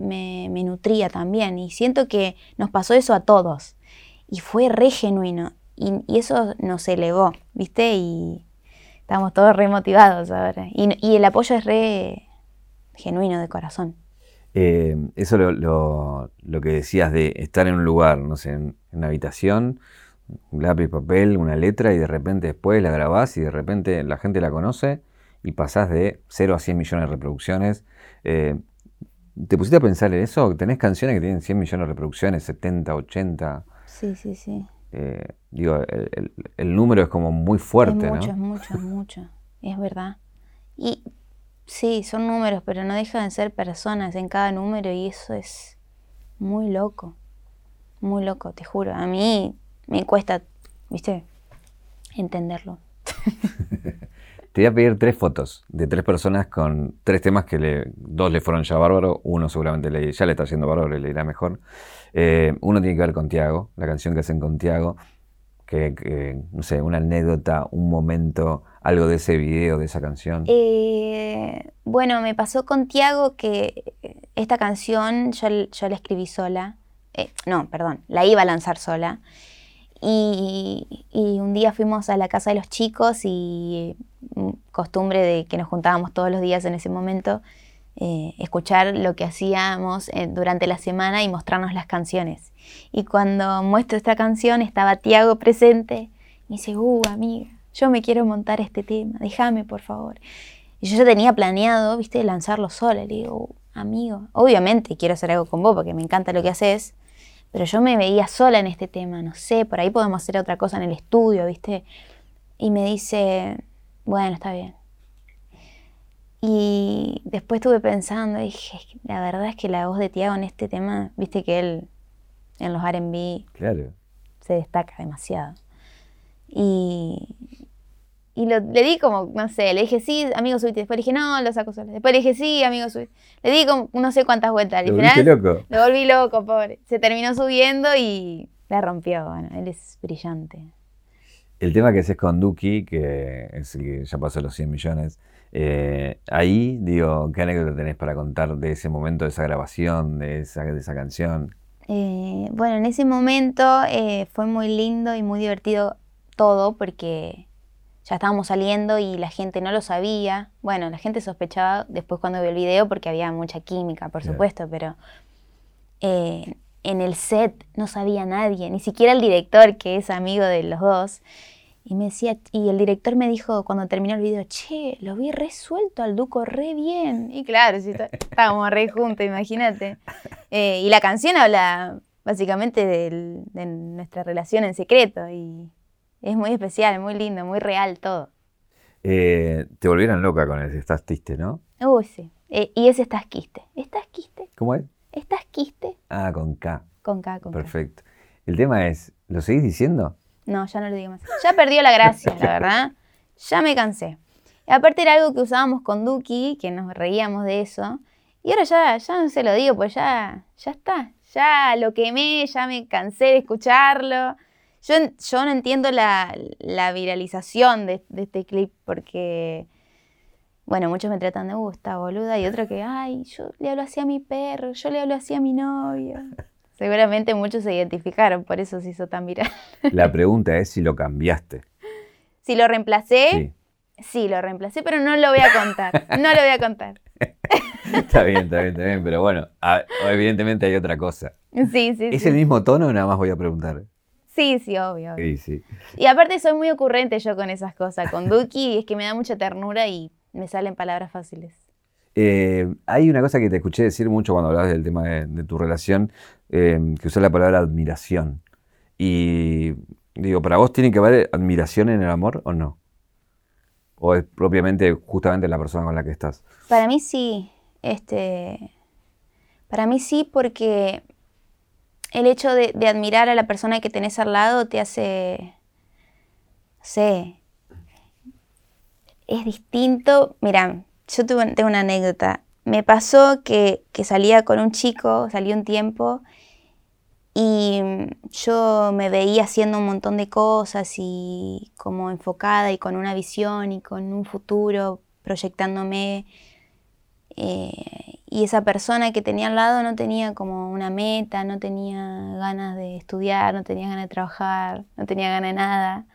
nutría también. Y siento que nos pasó eso a todos. Y fue re genuino. Y, y eso nos elevó, ¿viste? Y, estamos todos re motivados ahora. Y, el apoyo es re genuino de corazón. Eh, eso lo, lo, que decías de estar en un lugar, no sé, en, una habitación, un lápiz, papel, una letra y de repente después la grabás y de repente la gente la conoce y pasás de 0 a 100 millones de reproducciones. Eh, ¿Te pusiste a pensar en eso? ¿Tenés canciones que tienen 100 millones de reproducciones, 70, 80? Sí, sí, sí. Eh, digo, el, número es como muy fuerte, es mucho, Es mucho, es mucho, es verdad. Y sí, son números, pero no dejan de ser personas en cada número y eso es muy loco, muy loco, te juro. A mí me cuesta, viste, entenderlo. Te voy a pedir tres fotos de tres personas con tres temas que le, dos le fueron ya bárbaro, uno seguramente le, ya le está haciendo bárbaro y le irá mejor. Eh, uno tiene que ver con Tiago, la canción que hacen con Tiago, que, no sé, una anécdota, un momento, algo de ese video, de esa canción. Eh, bueno, me pasó con Tiago que esta canción yo, yo la escribí sola. Eh, no, perdón, la iba a lanzar sola. Y, un día fuimos a la casa de los chicos y mm, costumbre de que nos juntábamos todos los días en ese momento, eh, escuchar lo que hacíamos eh, durante la semana y mostrarnos las canciones. Y cuando muestro esta canción estaba Tiago presente, me dice, uh, amiga, yo me quiero montar este tema, déjame por favor. Y yo ya tenía planeado, viste, lanzarlo sola. Le digo, uh, amigo, obviamente quiero hacer algo con vos porque me encanta lo que haces, pero yo me veía sola en este tema, no sé, por ahí podemos hacer otra cosa en el estudio, ¿viste? Y me dice, bueno, está bien. Y después estuve pensando dije, la verdad es que la voz de Tiago en este tema, viste que él en los RB claro. se destaca demasiado. Y, y le di como, no sé, le dije sí, amigo Sweet. Después le dije no, lo saco solo. Después le dije sí, amigo Sweet. Le di como no sé cuántas vueltas. ¿Lo final, loco? Lo volví loco, pobre. Se terminó subiendo y la rompió. Bueno, él es brillante. El tema que haces con Duki, que es el que ya pasó los 100 millones, eh, ahí, digo, ¿qué anécdota tenés para contar de ese momento, de esa grabación, de esa, de esa canción? Eh, bueno, en ese momento eh, fue muy lindo y muy divertido todo porque ya estábamos saliendo y la gente no lo sabía. Bueno, la gente sospechaba después cuando vio el video porque había mucha química, por supuesto, pero en el set no sabía nadie, ni siquiera el director, que es amigo de los dos. Y me decía, y el director me dijo cuando terminó el video, che, lo vi resuelto al Duco re bien. Y claro, estábamos re juntos, imagínate. Eh, y la canción habla básicamente de nuestra relación en secreto. Y es muy especial, muy lindo, muy real todo. Eh, te volvieron loca con ese Estás Triste, ¿no? Uy, sí. Eh, y ese Estás Quiste. ¿Estás Quiste? ¿Cómo es? ¿Estás Quiste? Ah, con K. Con K, con Perfecto. El tema es, ¿lo seguís diciendo? No, ya no lo digo más. Ya perdió la gracia, la verdad. Ya me cansé. Aparte era algo que usábamos con Duki, que nos reíamos de eso. Y ahora ya, ya no se lo digo, pues ya, ya está. Ya lo quemé, ya me cansé de escucharlo. Yo, yo no entiendo la, viralización de, este clip porque, bueno, muchos me tratan de, gusta, uh, boluda, y otro que, ay, yo le hablo así a mi perro, yo le hablo así a mi novio. Seguramente muchos se identificaron, por eso se hizo tan viral. La pregunta es si lo cambiaste. Si lo reemplacé, sí. sí, lo reemplacé, pero no lo voy a contar. No lo voy a contar. está bien, está bien, está bien, pero bueno, evidentemente hay otra cosa. Sí, sí. ¿Es el mismo tono o nada más voy a preguntar? Sí, sí, obvio. Sí, sí. Y aparte soy muy ocurrente yo con esas cosas, con Duki, y es que me da mucha ternura y me salen palabras fáciles. Eh, hay una cosa que te escuché decir mucho cuando hablabas del tema de, tu relación, eh, que usas la palabra admiración. Y digo, ¿para vos tiene que haber admiración en el amor o no? ¿O es propiamente justamente la persona con la que estás? Para mí sí. Este, para mí sí, porque el hecho de, admirar a la persona que tenés al lado te hace, sé, es distinto. Mira, yo tengo una anécdota. Me pasó que, salía con un chico, salí un tiempo, y yo me veía haciendo un montón de cosas y como enfocada y con una visión y con un futuro proyectándome. Eh, y esa persona que tenía al lado no tenía como una meta, no tenía ganas de estudiar, no tenía ganas de trabajar, no tenía ganas de nada.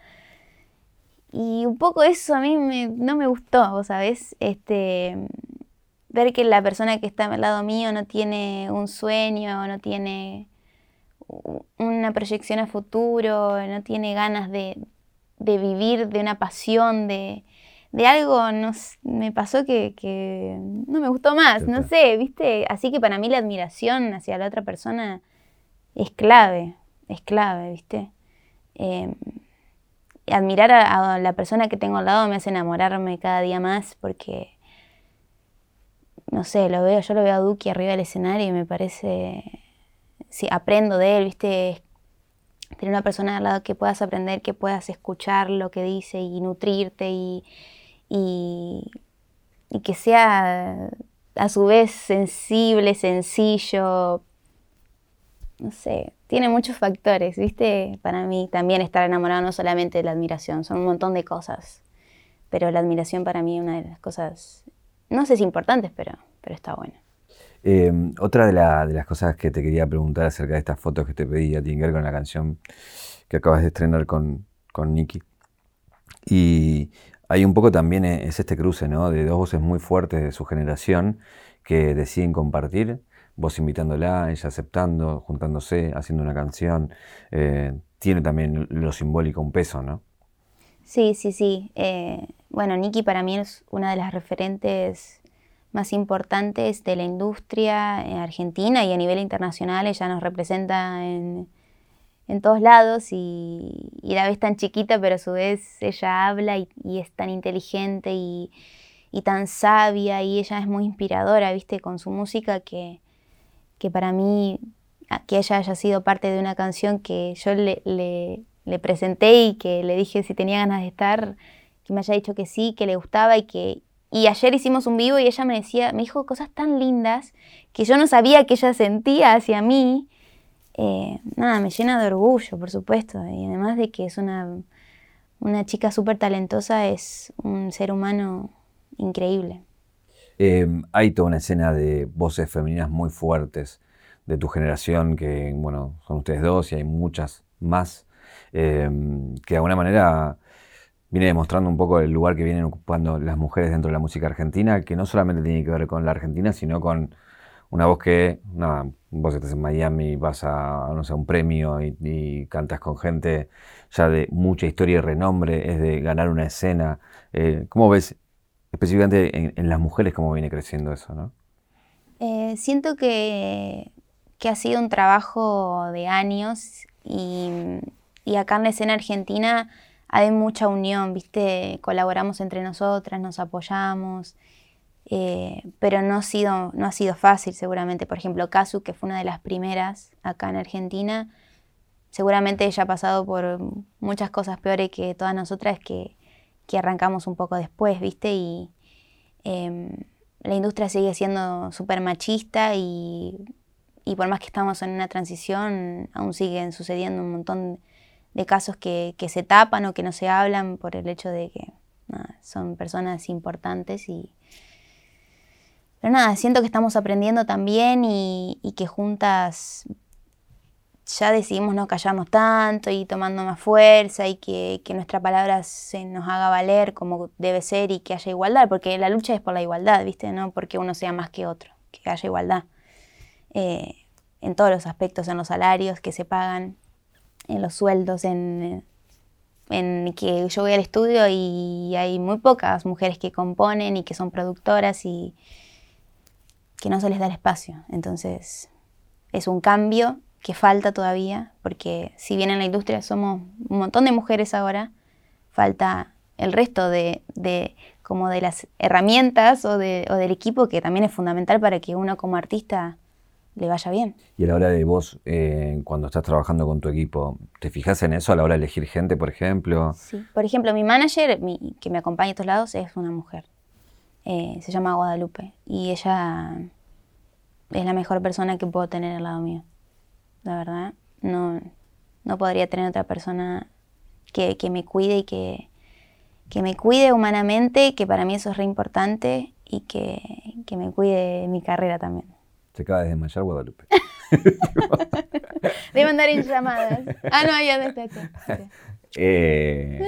Y un poco eso a mí no me gustó, ¿sabes? Este, ver que la persona que está al lado mío no tiene un sueño, no tiene una proyección a futuro, no tiene ganas de, de vivir de una pasión, de, de algo me pasó que, no me gustó más, no sé, ¿viste? Así que para mí la admiración hacia la otra persona es clave, es clave, ¿viste? Em, admirar a, la persona que tengo al lado me hace enamorarme cada día más porque, no sé, lo veo, yo lo veo a Duki arriba del escenario y me parece, sí, aprendo de él, ¿viste? Tener una persona al lado que puedas aprender, que puedas escuchar lo que dice y nutrirte y y, que sea a su vez sensible, sencillo, no sé, tiene muchos factores, ¿viste? Para mí también estar enamorado no solamente de la admiración, son un montón de cosas, pero la admiración para mí es una de las cosas, no sé si importantes, pero, pero está bueno. Eh, otra de, las cosas que te quería preguntar acerca de estas fotos que te pedí a ver con la canción que acabas de estrenar con, con Nicky. Y hay un poco también e, es este cruce, ¿no? De dos voces muy fuertes de su generación que deciden compartir, vos invitándola, ella aceptando, juntándose, haciendo una canción. Eh, tiene también lo simbólico un peso, ¿no? Sí, sí, sí. Eh, bueno, Nikki para mí es una de las referentes más importantes de la industria en argentina y a nivel internacional. Ella nos representa en, en todos lados y, la ves tan chiquita, pero a su vez ella habla y, es tan inteligente y, tan sabia y ella es muy inspiradora, viste, con su música que, para mí, que ella haya sido parte de una canción que yo le, le, presenté y que le dije si tenía ganas de estar, que me haya dicho que sí, que le gustaba y que... Y ayer hicimos un vivo y ella me decía, me dijo cosas tan lindas que yo no sabía que ella sentía hacia mí eh, nada, me llena de orgullo, por supuesto. Y además de que es una, una chica súper talentosa, es un ser humano increíble. Em, hay toda una escena de voces femeninas muy fuertes de tu generación, que bueno, son ustedes dos y hay muchas más, em, que de alguna manera viene demostrando un poco el lugar que vienen ocupando las mujeres dentro de la música argentina, que no solamente tiene que ver con la Argentina, sino con una voz que, nada, vos estás en Miami, vas a, no sé, un premio y, cantas con gente ya de mucha historia y renombre, es de ganar una escena. Eh, ¿Cómo ves específicamente en, las mujeres cómo viene creciendo eso, no? Eh, siento que, ha sido un trabajo de años y, y acá en la escena argentina hay mucha unión, ¿viste? Colaboramos entre nosotras, nos apoyamos. Eh, pero no ha, sido, no ha sido fácil seguramente. Por ejemplo, Kazu, que fue una de las primeras acá en Argentina, seguramente ella ha pasado por muchas cosas peores que todas nosotras que, que arrancamos un poco después, ¿viste? Y em, la industria sigue siendo súper machista y, y, por más que estamos en una transición, aún siguen sucediendo un montón de casos que, que se tapan o que no se hablan por el hecho de que son personas importantes y, pero nada, siento que estamos aprendiendo también y, que juntas ya decidimos no callarnos tanto y tomando más fuerza y que, nuestra palabra se nos haga valer como debe ser y que haya igualdad, porque la lucha es por la igualdad, ¿viste? No porque uno sea más que otro, que haya igualdad. Eh, en todos los aspectos, en los salarios que se pagan, en los sueldos, en, en que yo voy al estudio y hay muy pocas mujeres que componen y que son productoras y, que no se les da el espacio. Entonces, es un cambio que falta todavía, porque si bien en la industria somos un montón de mujeres ahora, falta el resto de, como de las herramientas o, de, o, del equipo que también es fundamental para que uno como artista le vaya bien. Y a la hora de vos, eh, cuando estás trabajando con tu equipo, ¿te fijas en eso a la hora de elegir gente, por ejemplo? Sí, por ejemplo, mi manager, que me acompaña a estos lados, es una mujer. Eh, se llama Guadalupe y ella es la mejor persona que puedo tener al lado mío. La verdad, no, no podría tener otra persona que, que me cuide y que, que, me cuide humanamente, que para mí eso es re importante y que, que me cuide mi carrera también. Se acaba de desmayar Guadalupe. de mandar en llamadas. Ah, no, ya acá. Eh,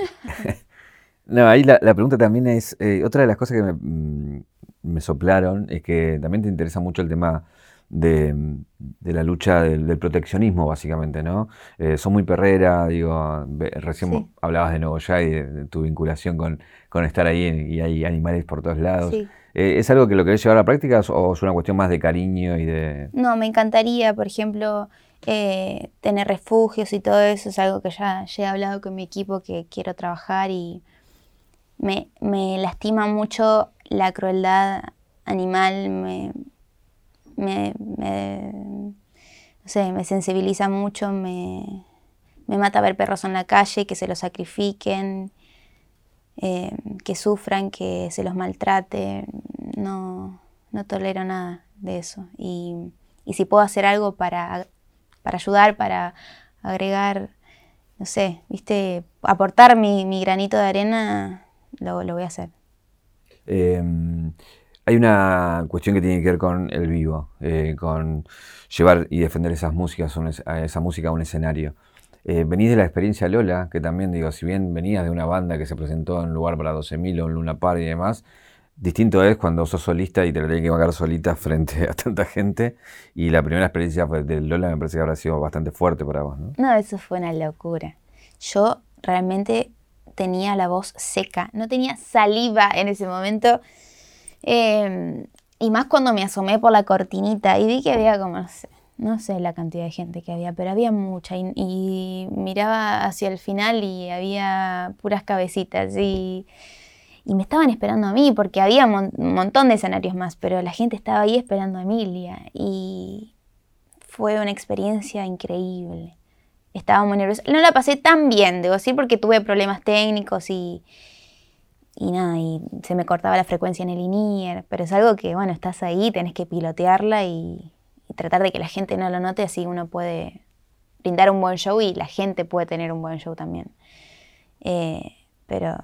no, ahí la, pregunta también es, eh, otra de las cosas que me, mm, me, soplaron es que también te interesa mucho el tema de, la lucha del, proteccionismo, básicamente, ¿no? Eh, son muy perrera, digo, recién hablabas de Nuevo Ya y de, tu vinculación con, con, estar ahí y hay animales por todos lados. Sí. Eh, ¿Es algo que lo querés llevar a la práctica o es una cuestión más de cariño y de...? No, me encantaría, por ejemplo, eh, tener refugios y todo eso. Es algo que ya, he hablado con mi equipo que quiero trabajar y me, lastima mucho la crueldad animal, me, me, no sé, me sensibiliza mucho, me, me mata ver perros en la calle, que se los sacrifiquen. Eh, que sufran, que se los maltrate. No, no tolero nada de eso. Y, si puedo hacer algo para, para ayudar, para agregar, no sé, viste, aportar mi, granito de arena, lo, voy a hacer. Em, hay una cuestión que tiene que ver con el vivo, eh, con llevar y defender esas músicas, esa música a un escenario. Eh, venís de la experiencia Lola, que también digo, si bien venías de una banda que se presentó en lugar para 12.000 o en Luna Park y demás, distinto es cuando sos solista y te la tenés que pagar solita frente a tanta gente. Y la primera experiencia de Lola me parece que habrá sido bastante fuerte para vos, ¿no? No, eso fue una locura. Yo realmente tenía la voz seca, no tenía saliva en ese momento. Em, y más cuando me asomé por la cortinita y vi que había como, no sé, no sé la cantidad de gente que había, pero había mucha y, miraba hacia el final y había puras cabecitas y, me estaban esperando a mí porque había un montón de escenarios más, pero la gente estaba ahí esperando a Emilia y fue una experiencia increíble. Estaba muy nerviosa. No la pasé tan bien, debo decir, porque tuve problemas técnicos y, y nada, y se me cortaba la frecuencia en el INIER, pero es algo que, bueno, estás ahí, tenés que pilotearla y, y tratar de que la gente no lo note, así uno puede brindar un buen show y la gente puede tener un buen show también. Eh, pero,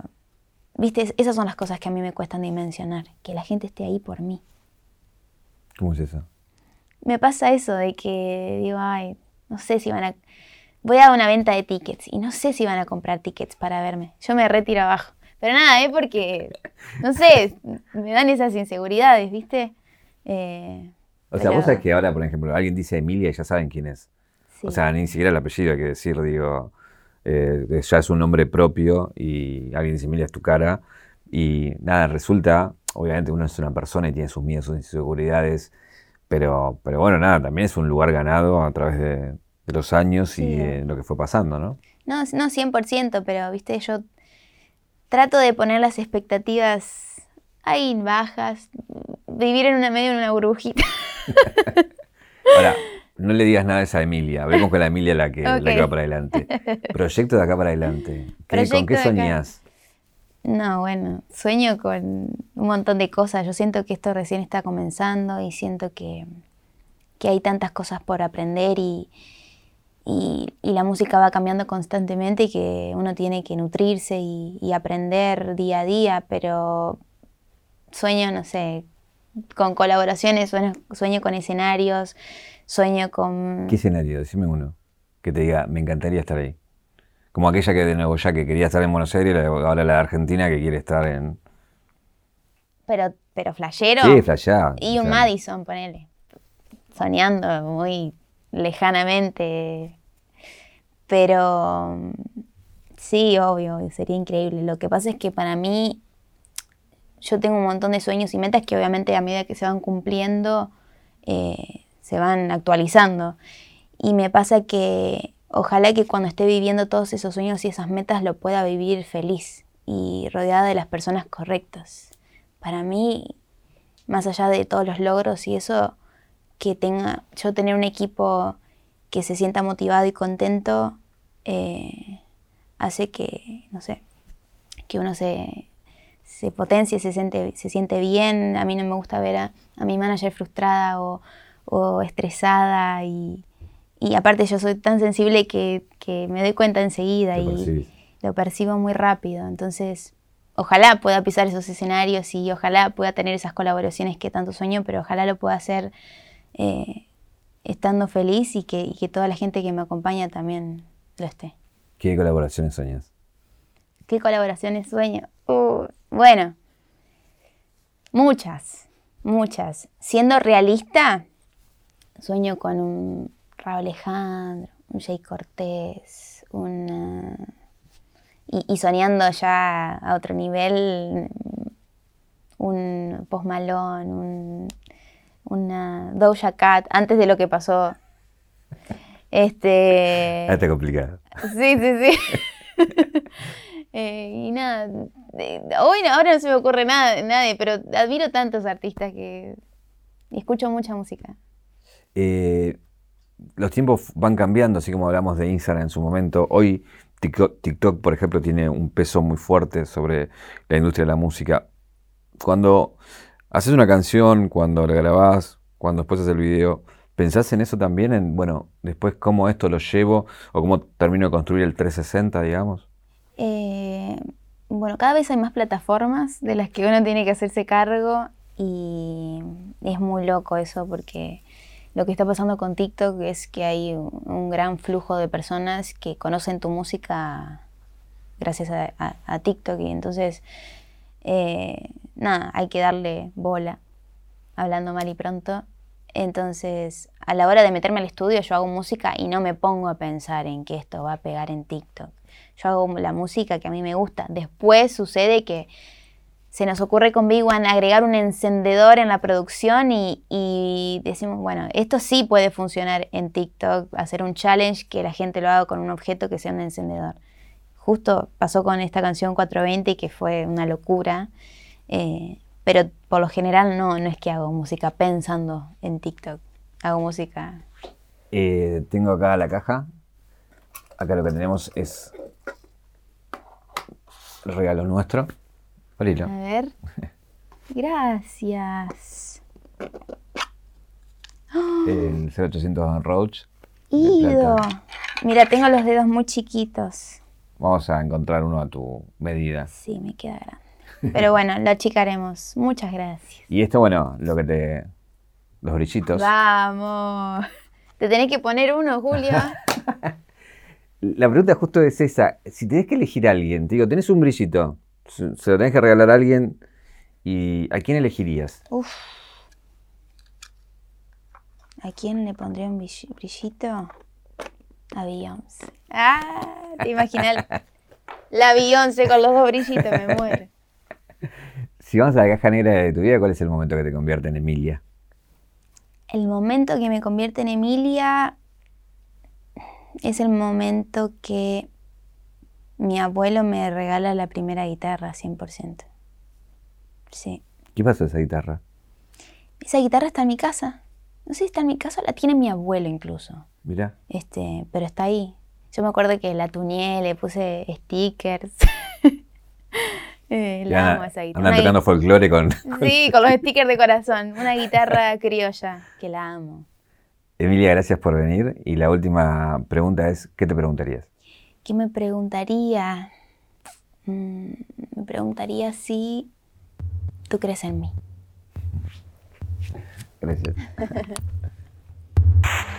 viste, esas son las cosas que a mí me cuestan dimensionar, que la gente esté ahí por mí. ¿Cómo es eso? Me pasa eso de que digo, ay, no sé si van a... Voy a una venta de tickets y no sé si van a comprar tickets para verme. Yo me retiro abajo. Pero nada, es porque, no sé, me dan esas inseguridades, ¿viste? Eh, o sea, vos sabés que ahora, por ejemplo, alguien dice Emilia y ya saben quién es. O sea, ni siquiera el apellido hay que decir, digo, eh, ya es un nombre propio y alguien dice Emilia es tu cara. Y nada, resulta, obviamente uno es una persona y tiene sus miedos, sus inseguridades, pero, pero bueno, nada, también es un lugar ganado a través de, los años y lo que fue pasando, ¿no? No, no 100%, pero, viste, yo trato de poner las expectativas ahí bajas, vivir en una medio en una burbujita. Ahora, no le digas nada a esa Emilia. Vemos con la Emilia la que, la que va para adelante. Proyecto de acá para adelante. ¿Con qué soñás? No, bueno, sueño con un montón de cosas. Yo siento que esto recién está comenzando y siento que, hay tantas cosas por aprender y, y, la música va cambiando constantemente y que uno tiene que nutrirse y, y aprender día a día, pero sueño, no sé, con colaboraciones, sueño, con escenarios, sueño con... ¿Qué escenario? Decime uno. Que te diga, me encantaría estar ahí. Como aquella que de nuevo ya que quería estar en Buenos Aires, ahora la de Argentina que quiere estar en... Pero, pero flashero. Sí, flashado. Y un Madison, ponele. Soñando muy lejanamente. Pero sí, obvio, sería increíble. Lo que pasa es que para mí yo tengo un montón de sueños y metas que obviamente a medida que se van cumpliendo, eh, se van actualizando. Y me pasa que ojalá que cuando esté viviendo todos esos sueños y esas metas lo pueda vivir feliz y rodeada de las personas correctas. Para mí, más allá de todos los logros y eso, que tenga, yo tener un equipo que se sienta motivado y contento, eh, hace que, no sé, que uno se, se potencie, se siente, se siente bien. A mí no me gusta ver a, mi manager frustrada o, estresada y, aparte yo soy tan sensible que, me doy cuenta enseguida y lo percibo muy rápido. Entonces, ojalá pueda pisar esos escenarios y ojalá pueda tener esas colaboraciones que tanto sueño, pero ojalá lo pueda hacer eh, estando feliz y que, y que toda la gente que me acompaña también lo esté. ¿Qué colaboraciones sueñas? ¿Qué colaboraciones sueño? Uh, bueno, muchas, muchas. Siendo realista, sueño con un Raúl Alejandro, un Jay Cortés, un... y, soñando ya a otro nivel, un Post Malone, un, una Doja Cat, antes de lo que pasó. Este... Está complicado. Sí, sí, sí. Eh, y nada, hoy ahora no se me ocurre nada, nadie, pero admiro tantos artistas que escucho mucha música. Eh, los tiempos van cambiando, así como hablamos de Instagram en su momento. Hoy TikTok, por ejemplo, tiene un peso muy fuerte sobre la industria de la música. Cuando haces una canción, cuando la grabás, cuando después haces el video, ¿pensás en eso también? En, bueno, después cómo esto lo llevo o cómo termino de construir el 360, digamos. Bueno, cada vez hay más plataformas de las que uno tiene que hacerse cargo y es muy loco eso porque lo que está pasando con TikTok es que hay un, gran flujo de personas que conocen tu música gracias a, TikTok y entonces, eh, nada, hay que darle bola, hablando mal y pronto. Entonces, a la hora de meterme al estudio, yo hago música y no me pongo a pensar en que esto va a pegar en TikTok yo hago la música que a mí me gusta. Después sucede que se nos ocurre con Big One agregar un encendedor en la producción y, decimos, bueno, esto sí puede funcionar en TikTok, hacer un challenge que la gente lo haga con un objeto que sea un encendedor. Justo pasó con esta canción 420 que fue una locura, eh, pero por lo general no, no es que hago música pensando en TikTok, hago música... Eh, tengo acá la caja, acá lo que tenemos es regalo nuestro. A ver. Gracias. El 0800 Roach. Ido. Mira, tengo los dedos muy chiquitos. Vamos a encontrar uno a tu medida. Sí, me queda grande. Pero bueno, lo achicaremos. Muchas gracias. Y esto, bueno, lo que te. Los brillitos. Vamos. Te tenés que poner uno, Julio. La pregunta justo es esa. Si tenés que elegir a alguien, te digo, tenés un brillito, se lo tenés que regalar a alguien, ¿y a quién elegirías? Uf. ¿A quién le pondría un brillito? A Beyoncé. Ah, te imaginas. La Beyoncé con los dos brillitos, me muero. Si vamos a la caja negra de tu vida, ¿cuál es el momento que te convierte en Emilia? El momento que me convierte en Emilia es el momento que mi abuelo me regala la primera guitarra, 100%. Sí. ¿Qué pasó esa guitarra? Esa guitarra está en mi casa. No sé si está en mi casa, la tiene mi abuelo incluso. Mira. Este, pero está ahí. Yo me acuerdo que la tuneé, le puse stickers. eh, la amo esa guitarra. Andan tocando folclore con... Sí, con los stickers de corazón. Una guitarra criolla, que la amo. Emilia, gracias por venir. Y la última pregunta es, ¿qué te preguntarías? ¿Qué me preguntaría? Mm, me preguntaría si tú crees en mí. Gracias.